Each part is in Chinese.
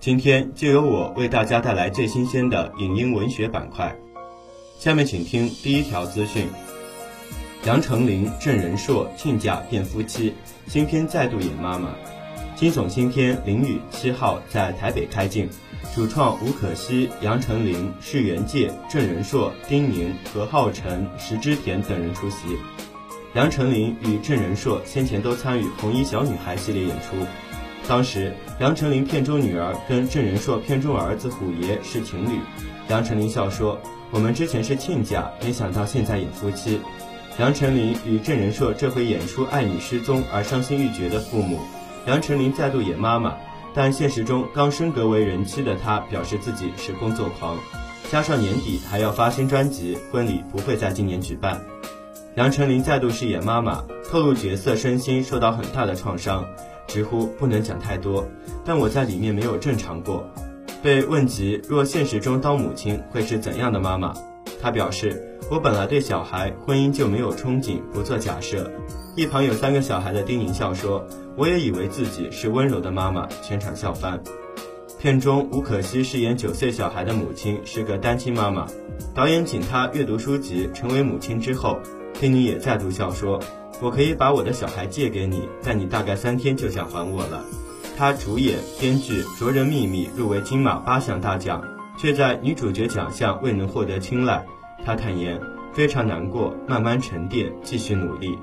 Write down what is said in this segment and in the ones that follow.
今天就由我为大家带来最新鲜的影音文学板块。下面请听第一条资讯：杨丞琳、郑仁硕亲家变夫妻，新片再度演妈妈。惊悚新片《淋雨》七号在台北开镜，主创吴可希、杨丞琳、释原介、郑仁硕、丁宁、何浩晨、石之田等人出席。杨丞琳与郑仁硕先前都参与《红衣小女孩》系列演出。当时，杨丞琳片中女儿跟郑仁硕片中儿子虎爷是情侣。杨丞琳笑说：“我们之前是亲家，没想到现在演夫妻。”杨丞琳与郑仁硕这回演出爱女失踪而伤心欲绝的父母。杨丞琳再度演妈妈，但现实中刚升格为人妻的她表示自己是工作狂，加上年底还要发新专辑，婚礼不会在今年举办。杨丞琳再度饰演妈妈，透露角色身心受到很大的创伤。直呼不能讲太多，但我在里面没有正常过。被问及若现实中当母亲会是怎样的妈妈，她表示：“我本来对小孩婚姻就没有憧憬，不做假设。”一旁有三个小孩的丁宁笑说：“我也以为自己是温柔的妈妈。”全场笑翻。片中吴可希饰演九岁小孩的母亲是个单亲妈妈，导演请她阅读书籍成为母亲之后，丁宁也再度笑说。我可以把我的小孩借给你，但你大概三天就想还我了。他主演、编剧《卓人秘密》入围金马八项大奖，却在女主角奖项未能获得青睐。他坦言非常难过，慢慢沉淀，继续努力。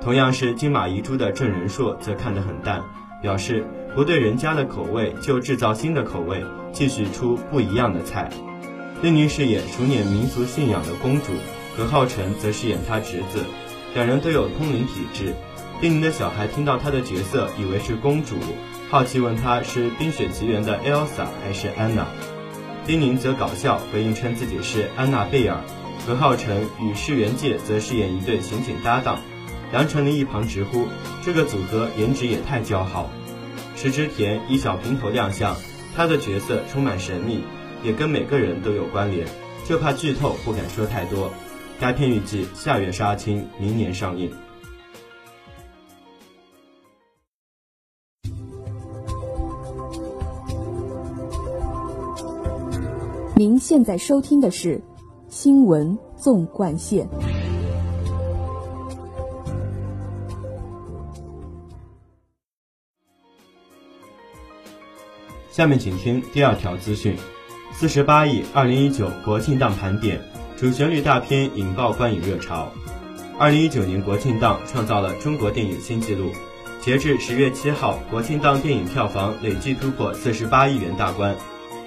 同样是金马遗珠的郑仁硕则看得很淡，表示不对人家的口味就制造新的口味，继续出不一样的菜。丁宁饰演熟稔民族信仰的公主，何浩晨则饰演他侄子。两人都有通灵体质，丁宁的小孩听到他的角色，以为是公主，好奇问他是《冰雪奇缘》的 Elsa 还是安娜。丁宁则搞笑回应称自己是安娜贝尔。何浩晨与释原介则饰演一对刑警搭档。杨丞琳一旁直呼这个组合颜值也太姣好。石之田以小平头亮相，他的角色充满神秘，也跟每个人都有关联，就怕剧透，不敢说太多。该片预计下月杀青，明年上映。您现在收听的是《新闻纵贯线》。下面请听第二条资讯：四十八亿二零一九国庆档盘点。主旋律大片引爆观影热潮。二零一九年国庆档创造了中国电影新纪录，截至十月七号，国庆档电影票房累计突破四十八亿元大关。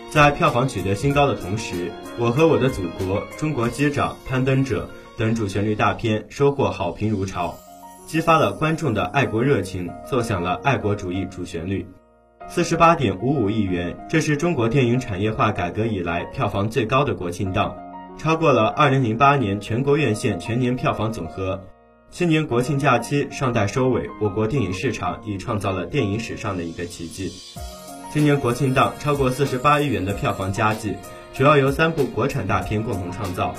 在票房取得新高的同时，《我和我的祖国》《中国机长》《攀登者》等主旋律大片收获好评如潮，激发了观众的爱国热情，奏响了爱国主义主旋律。四十八点五五亿元，这是中国电影产业化改革以来票房最高的国庆档。超过了2008年全国院线全年票房总和。今年国庆假期尚待收尾，我国电影市场已创造了电影史上的一个奇迹。今年国庆档超过48亿元的票房佳绩，主要由三部国产大片共同创造。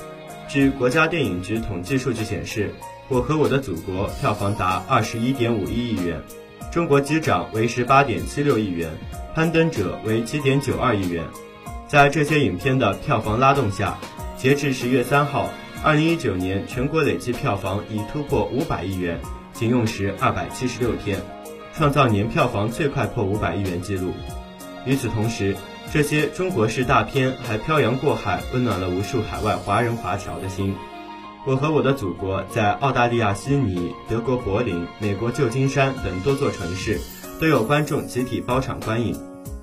据国家电影局统计数据显示，《我和我的祖国》票房达21.51亿元，《中国机长》为18.76亿元，《攀登者》为7.92亿元。在这些影片的票房拉动下，截至十月三号，二零一九年全国累计票房已突破五百亿元，仅用时二百七十六天，创造年票房最快破五百亿元纪录。与此同时，这些中国式大片还漂洋过海，温暖了无数海外华人华侨的心。我和我的祖国在澳大利亚悉尼、德国柏林、美国旧金山等多座城市都有观众集体包场观影。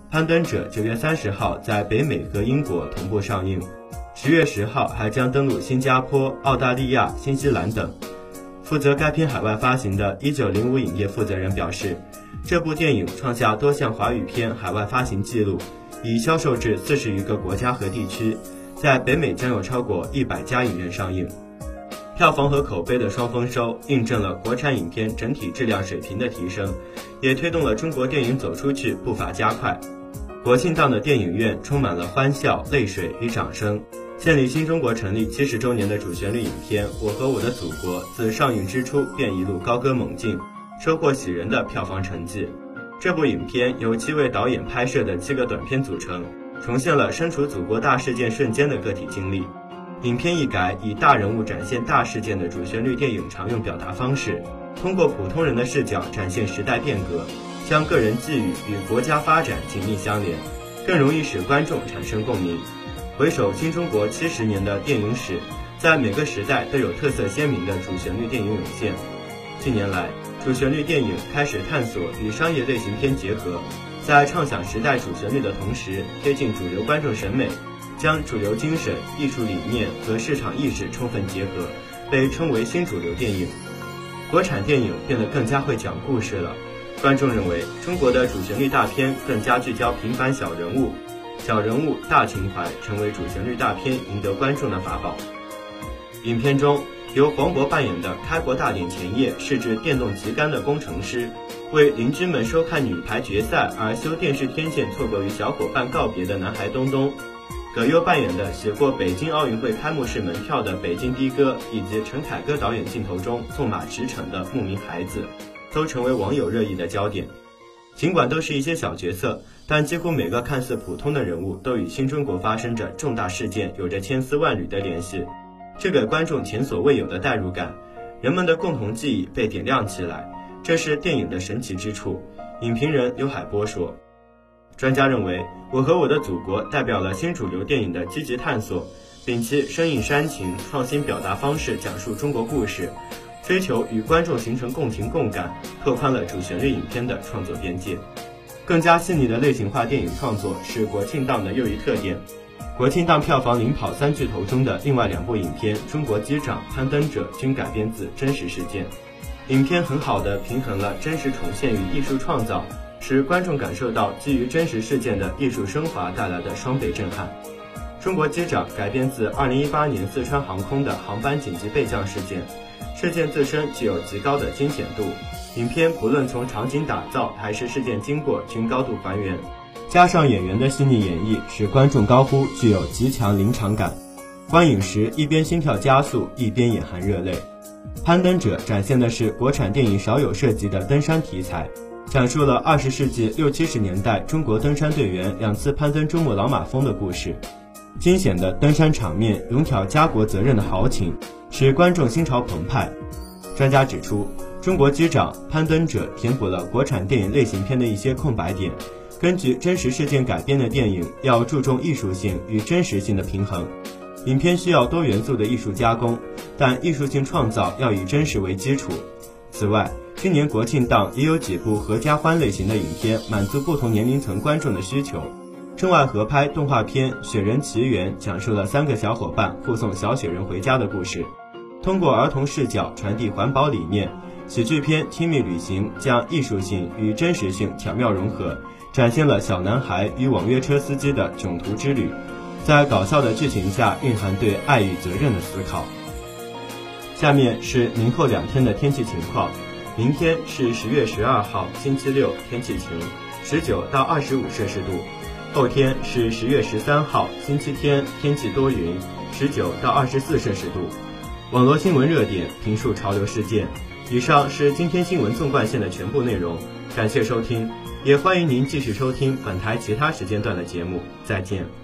攀登者九月三十号在北美和英国同步上映。十月十号还将登陆新加坡、澳大利亚、新西兰等。负责该片海外发行的1905影业负责人表示，这部电影创下多项华语片海外发行记录，已销售至四十余个国家和地区，在北美将有超过一百家影院上映。票房和口碑的双丰收，印证了国产影片整体质量水平的提升，也推动了中国电影走出去步伐加快。国庆档的电影院充满了欢笑、泪水与掌声。建立新中国成立七十周年的主旋律影片《我和我的祖国》自上映之初便一路高歌猛进，收获喜人的票房成绩。这部影片由七位导演拍摄的七个短片组成，重现了身处祖国大事件瞬间的个体经历。影片一改以大人物展现大事件的主旋律电影常用表达方式，通过普通人的视角展现时代变革，将个人际遇与国家发展紧密相连，更容易使观众产生共鸣。回首新中国七十年的电影史，在每个时代都有特色鲜明的主旋律电影涌现。近年来，主旋律电影开始探索与商业类型片结合，在畅想时代主旋律的同时，贴近主流观众审美。将主流精神、艺术理念和市场意识充分结合，被称为新主流电影。国产电影变得更加会讲故事了。观众认为，中国的主旋律大片更加聚焦平凡小人物，小人物大情怀成为主旋律大片赢得观众的法宝。影片中，由黄渤扮演的开国大典前夜试制电动旗杆的工程师，为邻居们收看女排决赛而修电视天线错过与小伙伴告别的男孩东东。葛优扮演的写过北京奥运会开幕式门票的北京的哥，以及陈凯歌导演镜头中纵马驰骋的牧民孩子，都成为网友热议的焦点。尽管都是一些小角色，但几乎每个看似普通的人物都与新中国发生着重大事件有着千丝万缕的联系，这给观众前所未有的代入感，人们的共同记忆被点亮起来，这是电影的神奇之处。影评人刘海波说。专家认为，《我和我的祖国》代表了新主流电影的积极探索，摒弃生硬煽情、创新表达方式讲述中国故事，追求与观众形成共情共感，拓宽了主旋律影片的创作边界。更加细腻的类型化电影创作是国庆档的又一特点。国庆档票房领跑三巨头中的另外两部影片《中国机长》《攀登者》均改编自真实事件，影片很好的平衡了真实重现与艺术创造。使观众感受到基于真实事件的艺术升华带来的双倍震撼。中国机长改编自2018年四川航空的航班紧急备降事件，事件自身具有极高的惊险度。影片不论从场景打造还是事件经过均高度还原，加上演员的细腻演绎，使观众高呼具有极强临场感。观影时一边心跳加速，一边眼含热泪。攀登者展现的是国产电影少有涉及的登山题材。讲述了二十世纪六七十年代中国登山队员两次攀登珠穆朗玛峰的故事，惊险的登山场面，勇挑家国责任的豪情，使观众心潮澎湃。专家指出，《中国机长》《攀登者》填补了国产电影类型片的一些空白点。根据真实事件改编的电影，要注重艺术性与真实性的平衡。影片需要多元素的艺术加工，但艺术性创造要以真实为基础。此外，今年国庆档也有几部合家欢类型的影片，满足不同年龄层观众的需求。中外合拍动画片《雪人奇缘》讲述了三个小伙伴护送小雪人回家的故事，通过儿童视角传递环保理念。喜剧片《亲密旅行》将艺术性与真实性巧妙融合，展现了小男孩与网约车司机的囧途之旅，在搞笑的剧情下蕴含对爱与责任的思考。下面是明后两天的天气情况。明天是十月十二号，星期六，天气晴，十九到二十五摄氏度。后天是十月十三号，星期天，天气多云，十九到二十四摄氏度。网络新闻热点，评述潮流事件。以上是今天新闻纵贯线的全部内容，感谢收听，也欢迎您继续收听本台其他时间段的节目。再见。